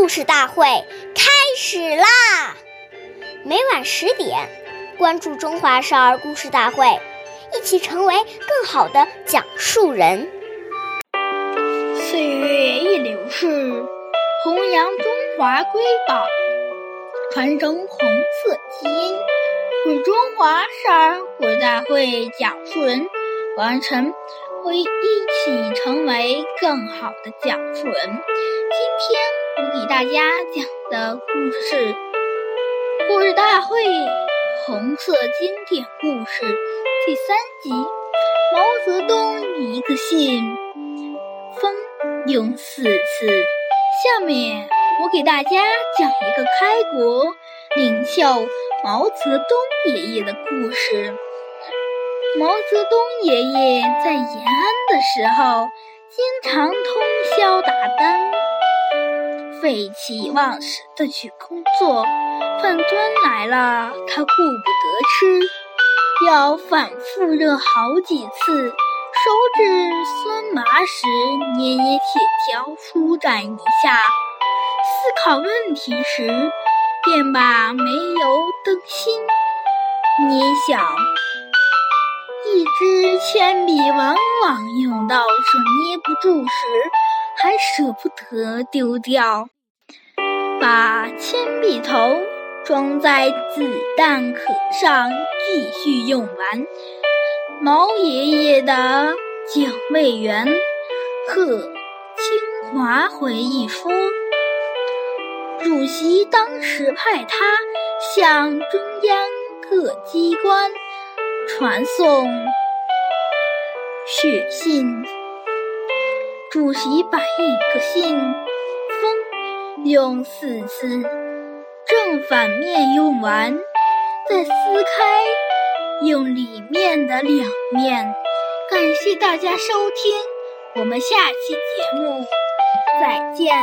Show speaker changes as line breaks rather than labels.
故事大会开始啦！每晚十点，关注《中华少儿故事大会》，一起成为更好的讲述人。
岁月易流逝，弘扬中华瑰宝，传承红色基因，为中华少儿故事大会讲述人完成。会一起成为更好的讲述人。今天大家讲的故事《故事大会红色经典故事》第三集《毛泽东一个信，风用四次》。下面我给大家讲一个开国领袖毛泽东爷爷的故事。毛泽东爷爷在延安的时候，经常通宵达旦，废寝忘食的去工作。饭端来了，他顾不得吃，要反复热好几次。手指酸麻时，捏捏铁条舒展一下；思考问题时，便把煤油灯芯捏小。一支铅笔往往用到手捏不住时，还舍不得丢掉，把铅笔头装在子弹壳上继续用完。毛爷爷的警卫员贺清华回忆说：“主席当时派他向中央各机关。”传送血信，主席把一个信用四次，正反面用完，再撕开，用里面的两面。感谢大家收听，我们下期节目再见。